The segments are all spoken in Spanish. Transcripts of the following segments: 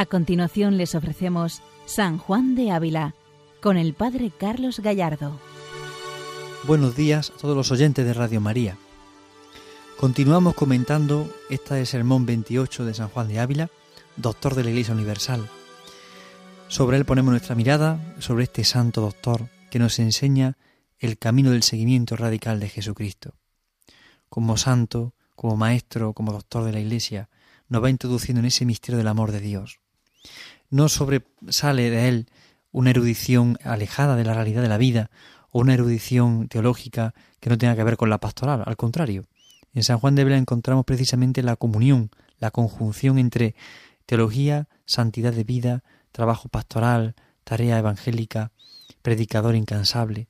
A continuación les ofrecemos San Juan de Ávila con el Padre Carlos Gallardo. Buenos días a todos los oyentes de Radio María. Continuamos comentando este sermón 28 de San Juan de Ávila, doctor de la Iglesia Universal. Sobre él ponemos nuestra mirada, sobre este santo doctor que nos enseña el camino del seguimiento radical de Jesucristo. Como santo, como maestro, como doctor de la Iglesia, nos va introduciendo en ese misterio del amor de Dios no sobresale de él una erudición alejada de la realidad de la vida o una erudición teológica que no tenga que ver con la pastoral, al contrario. En San Juan de Vela encontramos precisamente la comunión, la conjunción entre teología, santidad de vida, trabajo pastoral, tarea evangélica, predicador incansable.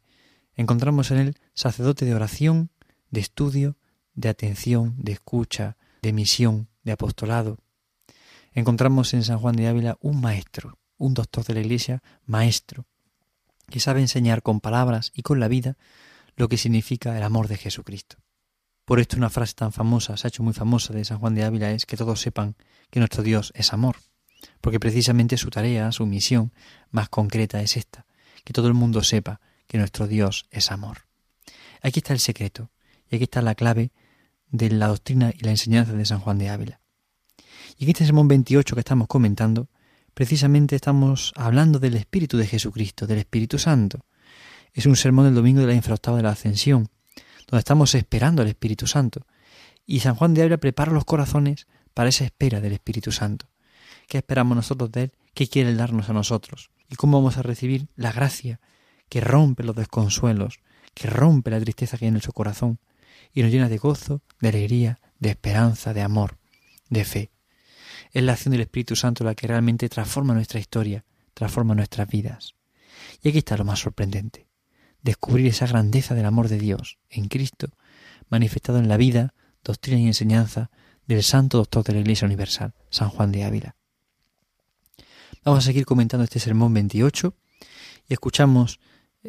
Encontramos en él sacerdote de oración, de estudio, de atención, de escucha, de misión, de apostolado encontramos en San Juan de Ávila un maestro, un doctor de la Iglesia, maestro, que sabe enseñar con palabras y con la vida lo que significa el amor de Jesucristo. Por esto una frase tan famosa, se ha hecho muy famosa de San Juan de Ávila, es que todos sepan que nuestro Dios es amor, porque precisamente su tarea, su misión más concreta es esta, que todo el mundo sepa que nuestro Dios es amor. Aquí está el secreto, y aquí está la clave de la doctrina y la enseñanza de San Juan de Ávila. Y en este sermón 28 que estamos comentando, precisamente estamos hablando del Espíritu de Jesucristo, del Espíritu Santo. Es un sermón del domingo de la infraoctava de la Ascensión, donde estamos esperando al Espíritu Santo. Y San Juan de Ávila prepara los corazones para esa espera del Espíritu Santo. ¿Qué esperamos nosotros de Él? ¿Qué quiere darnos a nosotros? ¿Y cómo vamos a recibir la gracia que rompe los desconsuelos, que rompe la tristeza que hay en nuestro corazón y nos llena de gozo, de alegría, de esperanza, de amor, de fe? Es la acción del Espíritu Santo la que realmente transforma nuestra historia, transforma nuestras vidas. Y aquí está lo más sorprendente, descubrir esa grandeza del amor de Dios en Cristo, manifestado en la vida, doctrina y enseñanza del santo doctor de la Iglesia Universal, San Juan de Ávila. Vamos a seguir comentando este sermón 28 y escuchamos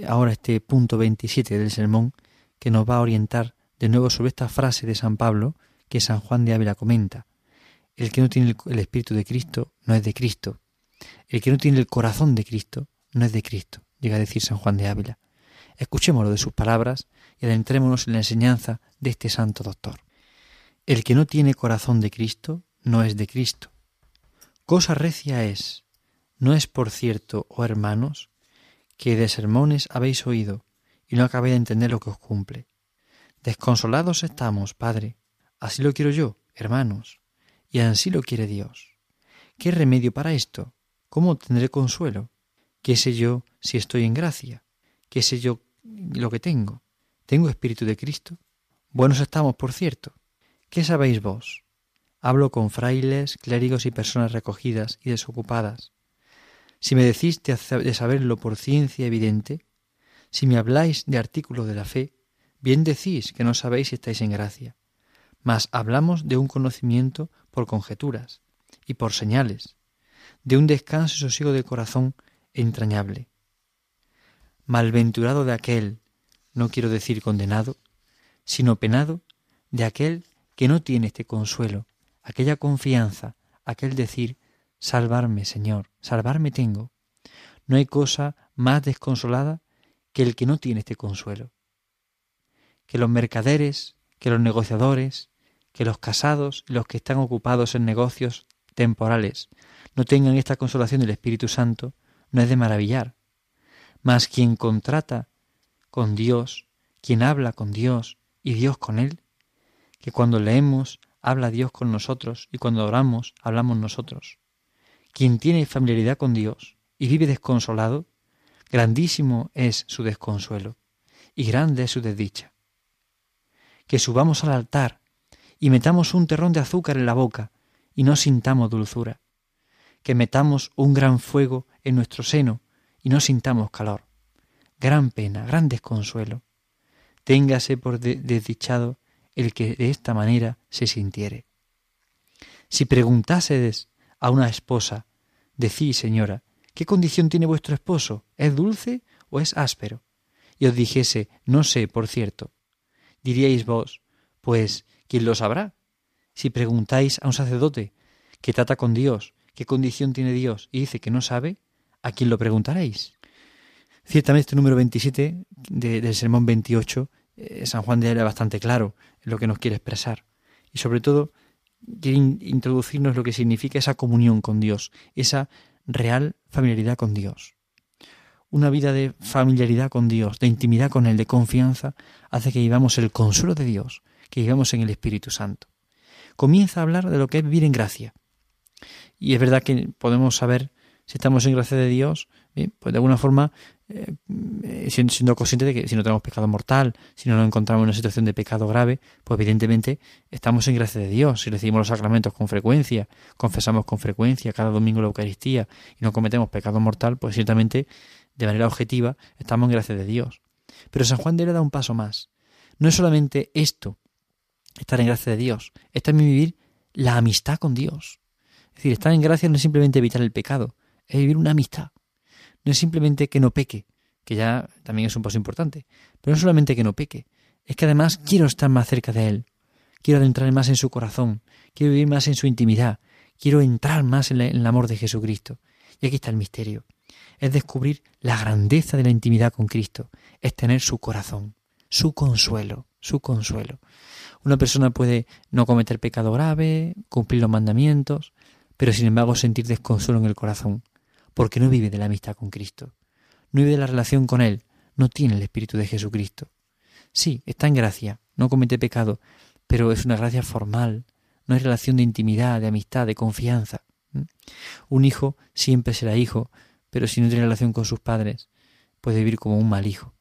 ahora este punto 27 del sermón que nos va a orientar de nuevo sobre esta frase de San Pablo que San Juan de Ávila comenta. El que no tiene el Espíritu de Cristo no es de Cristo. El que no tiene el corazón de Cristo no es de Cristo, llega a decir San Juan de Ávila. Escuchémoslo de sus palabras y adentrémonos en la enseñanza de este santo doctor. El que no tiene corazón de Cristo no es de Cristo. Cosa recia es, no es por cierto, oh hermanos, que de sermones habéis oído y no acabéis de entender lo que os cumple. Desconsolados estamos, Padre. Así lo quiero yo, hermanos y así lo quiere Dios. ¿Qué remedio para esto? ¿Cómo tendré consuelo? ¿Qué sé yo si estoy en gracia? ¿Qué sé yo lo que tengo? ¿Tengo espíritu de Cristo? Buenos estamos, por cierto. ¿Qué sabéis vos? Hablo con frailes, clérigos y personas recogidas y desocupadas. Si me decís de saberlo por ciencia evidente, si me habláis de artículos de la fe, bien decís que no sabéis si estáis en gracia mas hablamos de un conocimiento por conjeturas y por señales, de un descanso y sosiego de corazón entrañable. Malventurado de aquel, no quiero decir condenado, sino penado de aquel que no tiene este consuelo, aquella confianza, aquel decir, salvarme, Señor, salvarme tengo. No hay cosa más desconsolada que el que no tiene este consuelo. Que los mercaderes, que los negociadores, que los casados y los que están ocupados en negocios temporales no tengan esta consolación del Espíritu Santo no es de maravillar. Mas quien contrata con Dios, quien habla con Dios y Dios con él, que cuando leemos habla Dios con nosotros y cuando oramos hablamos nosotros. Quien tiene familiaridad con Dios y vive desconsolado, grandísimo es su desconsuelo y grande es su desdicha. Que subamos al altar y metamos un terrón de azúcar en la boca y no sintamos dulzura, que metamos un gran fuego en nuestro seno y no sintamos calor. Gran pena, gran desconsuelo. Téngase por desdichado el que de esta manera se sintiere. Si preguntásedes a una esposa, decís, señora, ¿qué condición tiene vuestro esposo? ¿Es dulce o es áspero? Y os dijese, no sé, por cierto. Diríais vos, pues ¿quién lo sabrá? Si preguntáis a un sacerdote que trata con Dios, qué condición tiene Dios y dice que no sabe, ¿a quién lo preguntaréis? Ciertamente este número 27 del sermón 28, eh, San Juan de era bastante claro en lo que nos quiere expresar. Y sobre todo quiere introducirnos lo que significa esa comunión con Dios, esa real familiaridad con Dios. Una vida de familiaridad con Dios, de intimidad con Él, de confianza, hace que vivamos el consuelo de Dios, que vivamos en el Espíritu Santo. Comienza a hablar de lo que es vivir en gracia. Y es verdad que podemos saber si estamos en gracia de Dios, pues de alguna forma eh, siendo, siendo consciente de que si no tenemos pecado mortal, si no nos encontramos en una situación de pecado grave, pues evidentemente estamos en gracia de Dios. Si recibimos los sacramentos con frecuencia, confesamos con frecuencia cada domingo la Eucaristía y no cometemos pecado mortal, pues ciertamente de manera objetiva estamos en gracia de Dios. Pero San Juan de le da un paso más. No es solamente esto, estar en gracia de Dios, es también vivir la amistad con Dios. Es decir, estar en gracia no es simplemente evitar el pecado, es vivir una amistad no es simplemente que no peque, que ya también es un paso importante, pero no solamente que no peque, es que además quiero estar más cerca de Él, quiero adentrar más en su corazón, quiero vivir más en su intimidad, quiero entrar más en, el amor de Jesucristo. Y aquí está el misterio, es descubrir la grandeza de la intimidad con Cristo, es tener su corazón, su consuelo, su consuelo. Una persona puede no cometer pecado grave, cumplir los mandamientos, pero sin embargo sentir desconsuelo en el corazón porque no vive de la amistad con Cristo, no vive de la relación con Él, no tiene el Espíritu de Jesucristo. Sí, está en gracia, no comete pecado, pero es una gracia formal, no hay relación de intimidad, de amistad, de confianza. Un hijo siempre será hijo, pero si no tiene relación con sus padres, puede vivir como un mal hijo.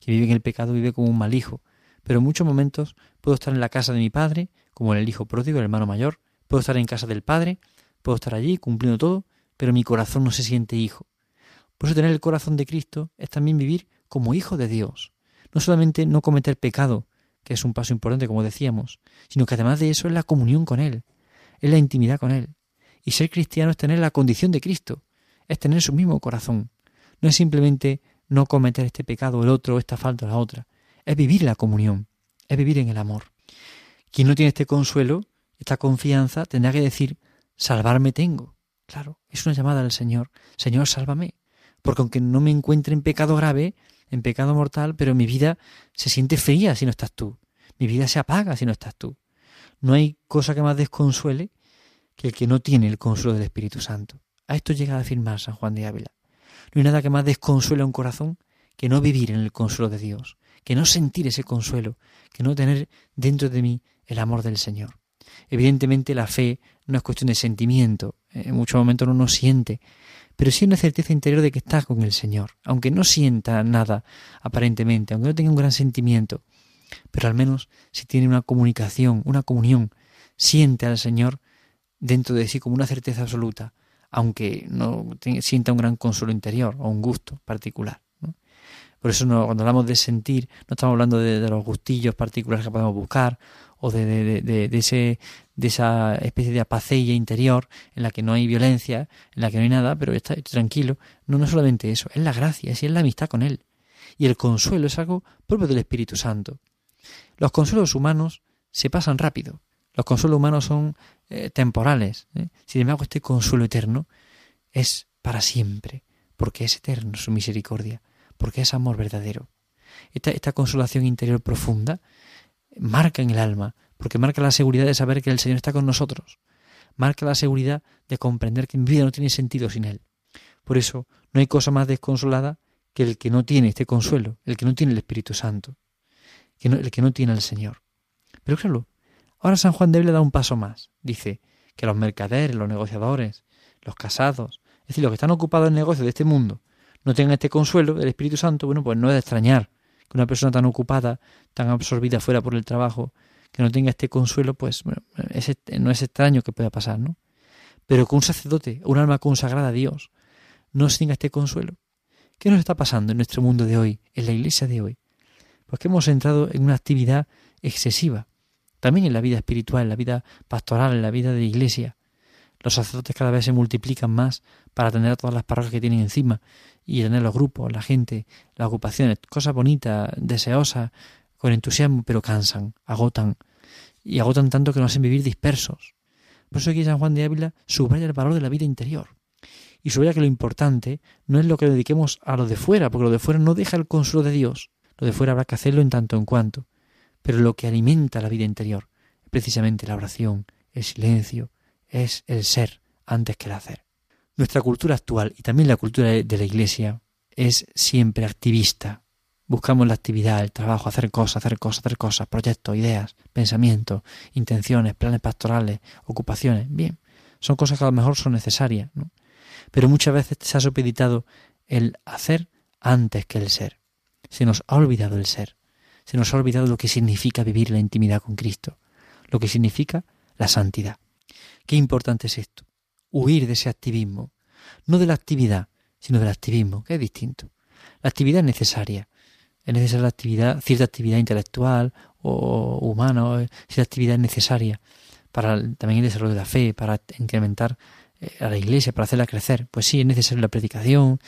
Quien vive en el pecado vive como un mal hijo, pero en muchos momentos puedo estar en la casa de mi padre, como el hijo pródigo, el hermano mayor, puedo estar en casa del padre, puedo estar allí cumpliendo todo, pero mi corazón no se siente hijo. Por eso tener el corazón de Cristo es también vivir como hijo de Dios. No solamente no cometer pecado, que es un paso importante, como decíamos, sino que además de eso es la comunión con Él, es la intimidad con Él. Y ser cristiano es tener la condición de Cristo, es tener su mismo corazón. No es simplemente no cometer este pecado, el otro, esta falta, la otra. Es vivir la comunión, es vivir en el amor. Quien no tiene este consuelo, esta confianza, tendrá que decir, salvarme tengo. Claro, es una llamada al Señor. Señor, sálvame. Porque aunque no me encuentre en pecado grave, en pecado mortal, pero mi vida se siente fría si no estás tú. Mi vida se apaga si no estás tú. No hay cosa que más desconsuele que el que no tiene el consuelo del Espíritu Santo. A esto llega a afirmar San Juan de Ávila. No hay nada que más desconsuele a un corazón que no vivir en el consuelo de Dios, que no sentir ese consuelo, que no tener dentro de mí el amor del Señor. Evidentemente la fe no es cuestión de sentimiento, en muchos momentos uno no siente, pero sí una certeza interior de que está con el Señor, aunque no sienta nada aparentemente, aunque no tenga un gran sentimiento, pero al menos si tiene una comunicación, una comunión, siente al Señor dentro de sí como una certeza absoluta, aunque no sienta un gran consuelo interior o un gusto particular. Por eso cuando hablamos de sentir, no estamos hablando de, de, los gustillos particulares que podemos buscar o de, de, ese, de esa especie de apacella interior en la que no hay violencia, en la que no hay nada, pero está tranquilo. No, no solamente eso, es la gracia, es la amistad con Él. Y el consuelo es algo propio del Espíritu Santo. Los consuelos humanos se pasan rápido. Los consuelos humanos son eh, temporales. ¿eh? Sin embargo, este consuelo eterno es para siempre, porque es eterno su misericordia, porque es amor verdadero. Esta, consolación interior profunda marca en el alma, porque marca la seguridad de saber que el Señor está con nosotros, marca la seguridad de comprender que mi vida no tiene sentido sin Él. Por eso no hay cosa más desconsolada que el que no tiene este consuelo, el que no tiene el Espíritu Santo, que el que no tiene al Señor. Pero claro, ahora San Juan de Ávila da un paso más. Dice que los mercaderes, los negociadores, los casados, es decir, los que están ocupados en el negocio de este mundo, no tengan este consuelo del Espíritu Santo, bueno, pues no es de extrañar que una persona tan ocupada, tan absorbida fuera por el trabajo, que no tenga este consuelo, pues bueno, no es extraño que pueda pasar, ¿no? Pero que un sacerdote, un alma consagrada a Dios, no tenga este consuelo. ¿Qué nos está pasando en nuestro mundo de hoy, en la iglesia de hoy? Pues que hemos entrado en una actividad excesiva, también en la vida espiritual, en la vida pastoral, en la vida de iglesia. Los sacerdotes cada vez se multiplican más para atender a todas las parroquias que tienen encima y tener los grupos, la gente, las ocupaciones, cosas bonitas, deseosas, con entusiasmo, pero cansan, agotan, y agotan tanto que nos hacen vivir dispersos. Por eso aquí San Juan de Ávila subraya el valor de la vida interior. Y subraya que lo importante no es lo que dediquemos a lo de fuera, porque lo de fuera no deja el consuelo de Dios. Lo de fuera habrá que hacerlo en tanto en cuanto. Pero lo que alimenta la vida interior es precisamente la oración, el silencio, es el ser antes que el hacer. Nuestra cultura actual y también la cultura de la Iglesia es siempre activista. Buscamos la actividad, el trabajo, hacer cosas, hacer cosas, hacer cosas, proyectos, ideas, pensamientos, intenciones, planes pastorales, ocupaciones. Bien, son cosas que a lo mejor son necesarias, ¿no? Pero muchas veces se ha supeditado el hacer antes que el ser. Se nos ha olvidado el ser. Se nos ha olvidado lo que significa vivir la intimidad con Cristo, lo que significa la santidad. Qué importante es esto. Huir de ese activismo, no de la actividad, sino del activismo, que es distinto. La actividad es necesaria. Es necesaria la actividad, cierta actividad intelectual o humana, cierta actividad es necesaria para también el desarrollo de la fe, para incrementar eh, a la iglesia, para hacerla crecer. Pues sí, es necesaria la predicación,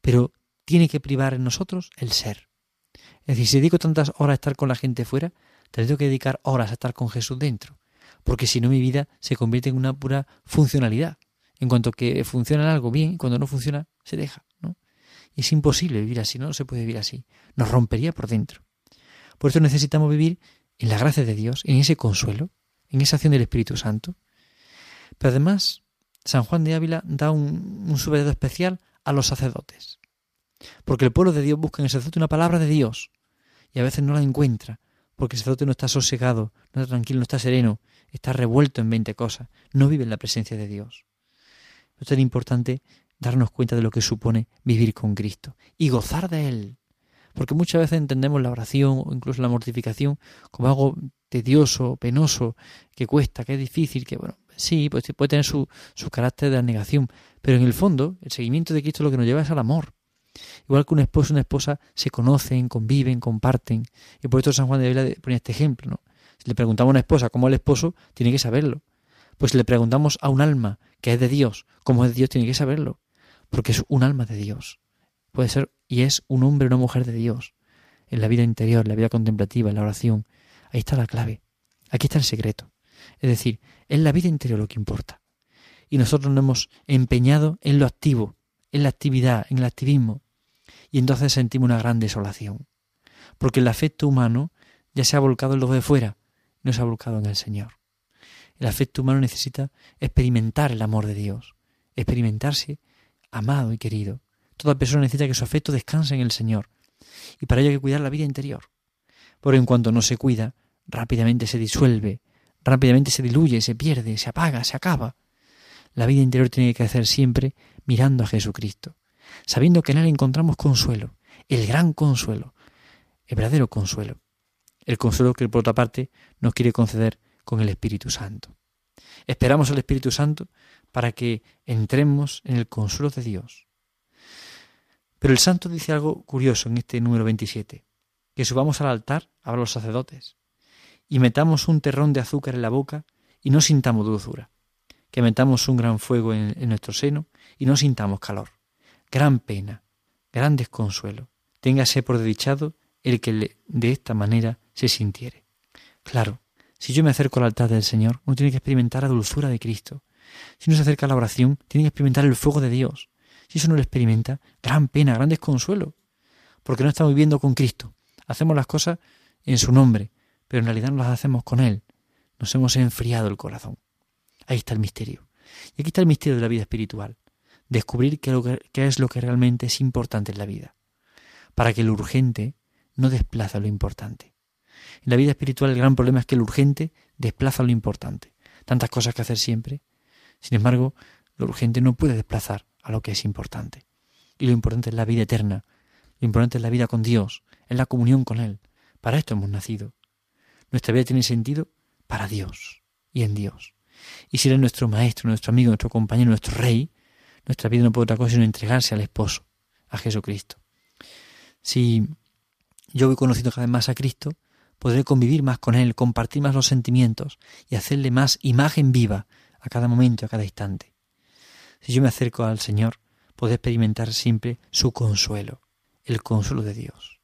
pero tiene que privar en nosotros el ser. Es decir, si dedico tantas horas a estar con la gente fuera, tengo que dedicar horas a estar con Jesús dentro, porque si no mi vida se convierte en una pura funcionalidad. En cuanto que funciona algo bien, cuando no funciona, se deja, ¿no? Es imposible vivir así, no, se puede vivir así. Nos rompería por dentro. Por eso necesitamos vivir en la gracia de Dios, en ese consuelo, en esa acción del Espíritu Santo. Pero además, San Juan de Ávila da un, un especial a los sacerdotes. Porque el pueblo de Dios busca en el sacerdote una palabra de Dios y a veces no la encuentra, porque el sacerdote no está sosegado, no está tranquilo, no está sereno, está revuelto en veinte cosas, no vive en la presencia de Dios. Es tan importante darnos cuenta de lo que supone vivir con Cristo y gozar de Él. Porque muchas veces entendemos la oración o incluso la mortificación como algo tedioso, penoso, que cuesta, que es difícil, que bueno, sí, pues puede tener su, su carácter de negación, pero en el fondo el seguimiento de Cristo lo que nos lleva es al amor. Igual que un esposo y una esposa se conocen, conviven, comparten. Y por esto San Juan de Ávila pone este ejemplo. ¿no? Si le preguntamos a una esposa cómo es el esposo, tiene que saberlo. Pues si le preguntamos a un alma que es de Dios, cómo es de Dios, tiene que saberlo porque es un alma de Dios. Puede ser y es un hombre o una mujer de Dios. En la vida interior, en la vida contemplativa, en la oración. Ahí está la clave. Aquí está el secreto. Es decir, es la vida interior lo que importa. Y nosotros nos hemos empeñado en lo activo, en la actividad, en el activismo. Y entonces sentimos una gran desolación. Porque el afecto humano ya se ha volcado en lo de fuera, no se ha volcado en el Señor. El afecto humano necesita experimentar el amor de Dios, experimentarse amado y querido. Toda persona necesita que su afecto descanse en el Señor. Y para ello hay que cuidar la vida interior. Por en cuanto no se cuida, rápidamente se disuelve, rápidamente se diluye, se pierde, se apaga, se acaba. La vida interior tiene que crecer siempre mirando a Jesucristo, sabiendo que en Él encontramos consuelo, el gran consuelo, el verdadero consuelo, el consuelo que por otra parte nos quiere conceder con el Espíritu Santo. Esperamos al Espíritu Santo para que entremos en el consuelo de Dios. Pero el santo dice algo curioso en este número 27, que subamos al altar, a los sacerdotes, y metamos un terrón de azúcar en la boca y no sintamos dulzura, que metamos un gran fuego en, en nuestro seno y no sintamos calor. Gran pena, gran desconsuelo. Téngase por desdichado el que de esta manera se sintiere. Claro, si yo me acerco al altar del Señor, uno tiene que experimentar la dulzura de Cristo, si no se acerca a la oración, tiene que experimentar el fuego de Dios. Si eso no lo experimenta, gran pena, gran desconsuelo, porque no estamos viviendo con Cristo. Hacemos las cosas en su nombre, pero en realidad no las hacemos con Él. Nos hemos enfriado el corazón. Ahí está el misterio. Y aquí está el misterio de la vida espiritual. Descubrir qué, es lo que realmente es importante en la vida. Para que lo urgente no desplaza lo importante. En la vida espiritual el gran problema es que lo urgente desplaza lo importante. Tantas cosas que hacer siempre sin embargo, lo urgente no puede desplazar a lo que es importante. Y lo importante es la vida eterna, lo importante es la vida con Dios, es la comunión con Él. Para esto hemos nacido. Nuestra vida tiene sentido para Dios y en Dios. Y si Él es nuestro maestro, nuestro amigo, nuestro compañero, nuestro rey, nuestra vida no puede otra cosa sino entregarse al esposo, a Jesucristo. Si yo voy conociendo cada vez más a Cristo, podré convivir más con Él, compartir más los sentimientos y hacerle más imagen viva a cada momento, a cada instante. Si yo me acerco al Señor, puedo experimentar siempre su consuelo, el consuelo de Dios.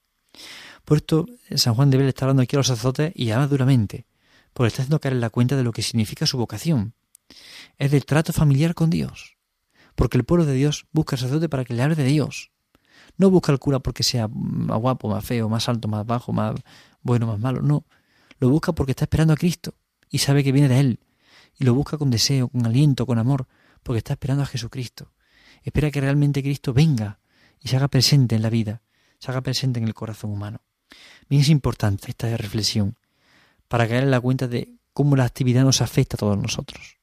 Por esto, San Juan de Bel está hablando aquí a los sacerdotes y además duramente, porque está haciendo caer en la cuenta de lo que significa su vocación. Es del trato familiar con Dios. Porque el pueblo de Dios busca al sacerdote para que le hable de Dios. No busca al cura porque sea más guapo, más feo, más alto, más bajo, más bueno, más malo. No. Lo busca porque está esperando a Cristo y sabe que viene de Él. Y lo busca con deseo, con aliento, con amor, porque está esperando a Jesucristo. Espera que realmente Cristo venga y se haga presente en la vida, se haga presente en el corazón humano. Bien es importante esta reflexión para caer en la cuenta de cómo la actividad nos afecta a todos nosotros.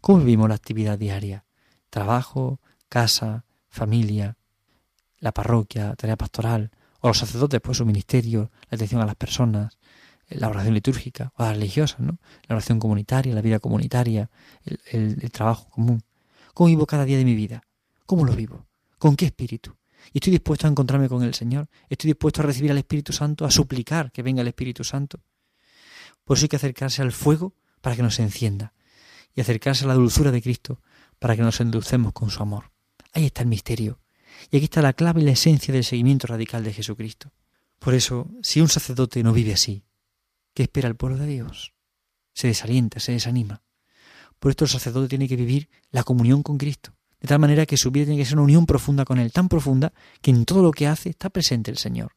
¿Cómo vivimos la actividad diaria? Trabajo, casa, familia, la parroquia, tarea pastoral, o los sacerdotes, pues su ministerio, la atención a las personas, la oración litúrgica, o la religiosa, ¿no? La oración comunitaria, la vida comunitaria, el trabajo común. ¿Cómo vivo cada día de mi vida? ¿Cómo lo vivo? ¿Con qué espíritu? Y estoy dispuesto a encontrarme con el Señor. Estoy dispuesto a recibir al Espíritu Santo, a suplicar que venga el Espíritu Santo. Por eso hay que acercarse al fuego para que nos encienda. Y acercarse a la dulzura de Cristo para que nos endulcemos con su amor. Ahí está el misterio. Y aquí está la clave y la esencia del seguimiento radical de Jesucristo. Por eso, si un sacerdote no vive así, ¿qué espera el pueblo de Dios? Se desalienta, se desanima. Por esto el sacerdote tiene que vivir la comunión con Cristo, de tal manera que su vida tiene que ser una unión profunda con Él, tan profunda que en todo lo que hace está presente el Señor,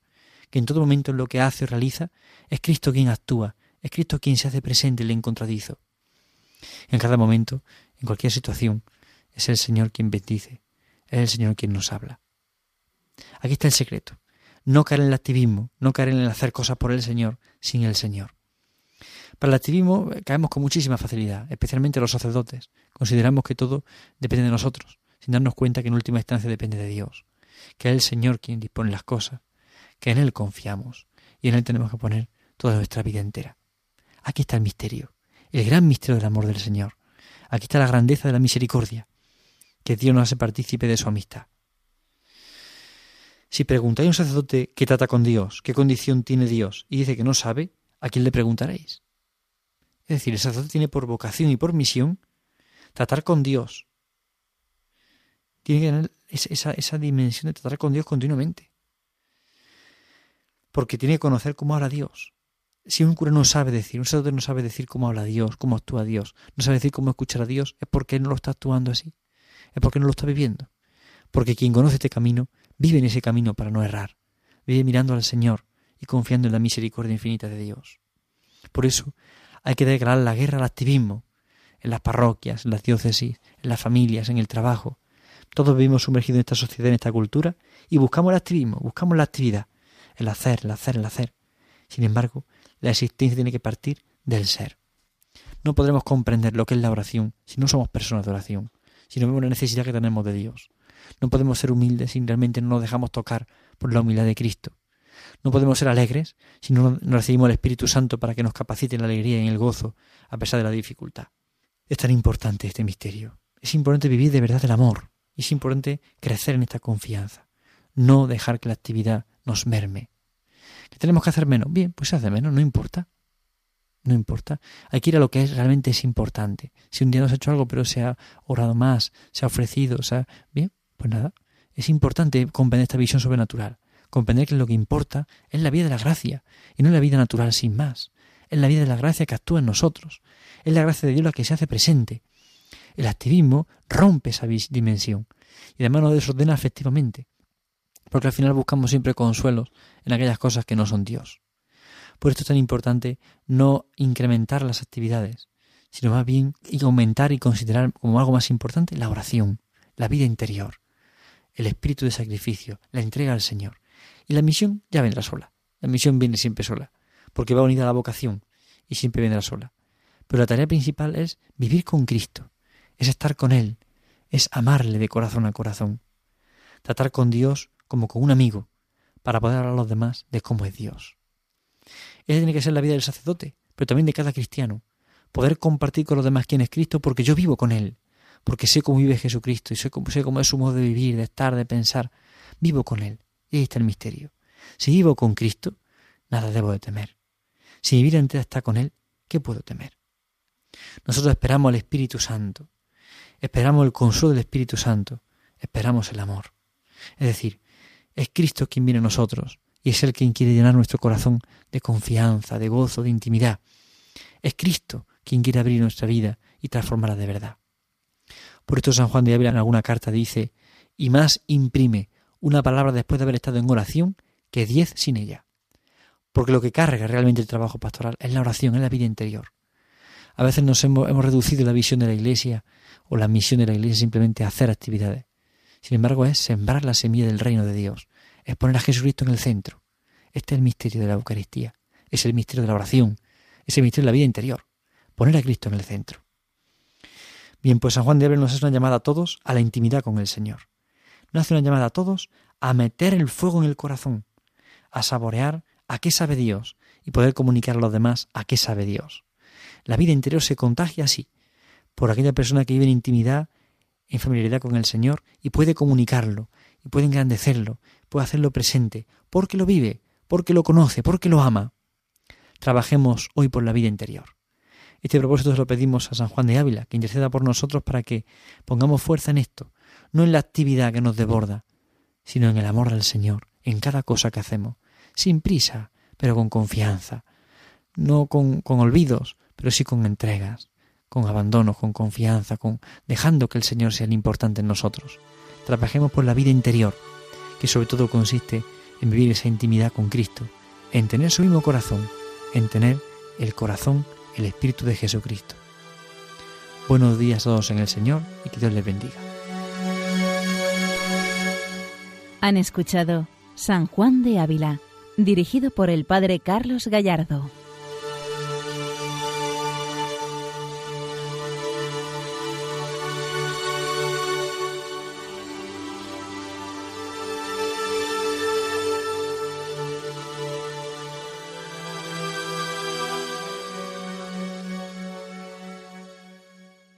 que en todo momento en lo que hace o realiza es Cristo quien actúa, es Cristo quien se hace presente y le encontradizo. En cada momento, en cualquier situación, es el Señor quien bendice, es el Señor quien nos habla. Aquí está el secreto. No caer en el activismo, no caer en el hacer cosas por el Señor sin el Señor. Para el activismo eh, caemos con muchísima facilidad, especialmente los sacerdotes. Consideramos que todo depende de nosotros, sin darnos cuenta que en última instancia depende de Dios, que es el Señor quien dispone las cosas, que en Él confiamos y en Él tenemos que poner toda nuestra vida entera. Aquí está el misterio, el gran misterio del amor del Señor. Aquí está la grandeza de la misericordia, que Dios nos hace partícipe de su amistad. Si preguntáis a un sacerdote qué trata con Dios, qué condición tiene Dios, y dice que no sabe, ¿a quién le preguntaréis? Es decir, el sacerdote tiene por vocación y por misión tratar con Dios. Tiene que tener esa, esa dimensión de tratar con Dios continuamente. Porque tiene que conocer cómo habla Dios. Si un cura no sabe decir, un sacerdote no sabe decir cómo habla Dios, cómo actúa Dios, no sabe decir cómo escuchar a Dios, es porque él no lo está actuando así. Es porque no lo está viviendo. Porque quien conoce este camino vive en ese camino para no errar. Vive mirando al Señor y confiando en la misericordia infinita de Dios. Por eso hay que declarar la guerra al activismo, en las parroquias, en las diócesis, en las familias, en el trabajo. Todos vivimos sumergidos en esta sociedad, en esta cultura, y buscamos el activismo, buscamos la actividad, el hacer, el hacer, el hacer. Sin embargo, la existencia tiene que partir del ser. No podremos comprender lo que es la oración si no somos personas de oración, si no vemos la necesidad que tenemos de Dios. No podemos ser humildes si realmente no nos dejamos tocar por la humildad de Cristo. No podemos ser alegres si no recibimos el Espíritu Santo para que nos capacite en la alegría y en el gozo, a pesar de la dificultad. Es tan importante este misterio. Es importante vivir de verdad el amor. Es importante crecer en esta confianza. No dejar que la actividad nos merme. ¿Que tenemos que hacer menos? Bien, pues se hace menos, no importa. No importa. Hay que ir a lo que es, realmente es importante. Si un día no se ha hecho algo, pero se ha orado más, se ha ofrecido, o sea, bien, pues nada. Es importante comprender esta visión sobrenatural comprender que lo que importa es la vida de la gracia y no la vida natural sin más. Es la vida de la gracia que actúa en nosotros. Es la gracia de Dios la que se hace presente. El activismo rompe esa dimensión y además nos desordena afectivamente, porque al final buscamos siempre consuelos en aquellas cosas que no son Dios. Por esto es tan importante no incrementar las actividades, sino más bien aumentar y considerar como algo más importante la oración, la vida interior, el espíritu de sacrificio, la entrega al Señor. Y la misión ya vendrá sola. La misión viene siempre sola, porque va unida a la vocación y siempre vendrá sola. Pero la tarea principal es vivir con Cristo, es estar con Él, es amarle de corazón a corazón, tratar con Dios como con un amigo, para poder hablar a los demás de cómo es Dios. Esa tiene que ser la vida del sacerdote, pero también de cada cristiano, poder compartir con los demás quién es Cristo porque yo vivo con Él, porque sé cómo vive Jesucristo y sé cómo, sé es su modo de vivir, de estar, de pensar, vivo con Él. Y ahí está el misterio. Si vivo con Cristo, nada debo de temer. Si mi vida entera está con Él, ¿qué puedo temer? Nosotros esperamos al Espíritu Santo, esperamos el consuelo del Espíritu Santo, esperamos el amor. Es decir, es Cristo quien viene a nosotros y es Él quien quiere llenar nuestro corazón de confianza, de gozo, de intimidad. Es Cristo quien quiere abrir nuestra vida y transformarla de verdad. Por esto San Juan de Ávila en alguna carta dice, y más imprime una palabra después de haber estado en oración que diez sin ella. Porque lo que carga realmente el trabajo pastoral es la oración, es la vida interior. A veces nos hemos, hemos reducido la visión de la Iglesia o la misión de la Iglesia simplemente a hacer actividades. Sin embargo, es sembrar la semilla del reino de Dios, es poner a Jesucristo en el centro. Este es el misterio de la Eucaristía, es el misterio de la oración, es el misterio de la vida interior, poner a Cristo en el centro. Bien, pues San Juan de Ávila nos hace una llamada a todos a la intimidad con el Señor. Nos hace una llamada a todos a meter el fuego en el corazón, a saborear a qué sabe Dios y poder comunicar a los demás a qué sabe Dios. La vida interior se contagia así, por aquella persona que vive en intimidad, en familiaridad con el Señor y puede comunicarlo, y puede engrandecerlo, puede hacerlo presente, porque lo vive, porque lo conoce, porque lo ama. Trabajemos hoy por la vida interior. Este propósito se lo pedimos a San Juan de Ávila, que interceda por nosotros para que pongamos fuerza en esto, no en la actividad que nos desborda, sino en el amor al Señor, en cada cosa que hacemos, sin prisa, pero con confianza, no con, con olvidos, pero sí con entregas, con abandono, con confianza, con dejando que el Señor sea el importante en nosotros. Trabajemos por la vida interior, que sobre todo consiste en vivir esa intimidad con Cristo, en tener su mismo corazón, en tener el corazón, el Espíritu de Jesucristo. Buenos días a todos en el Señor y que Dios les bendiga. Han escuchado San Juan de Ávila, dirigido por el Padre Carlos Gallardo.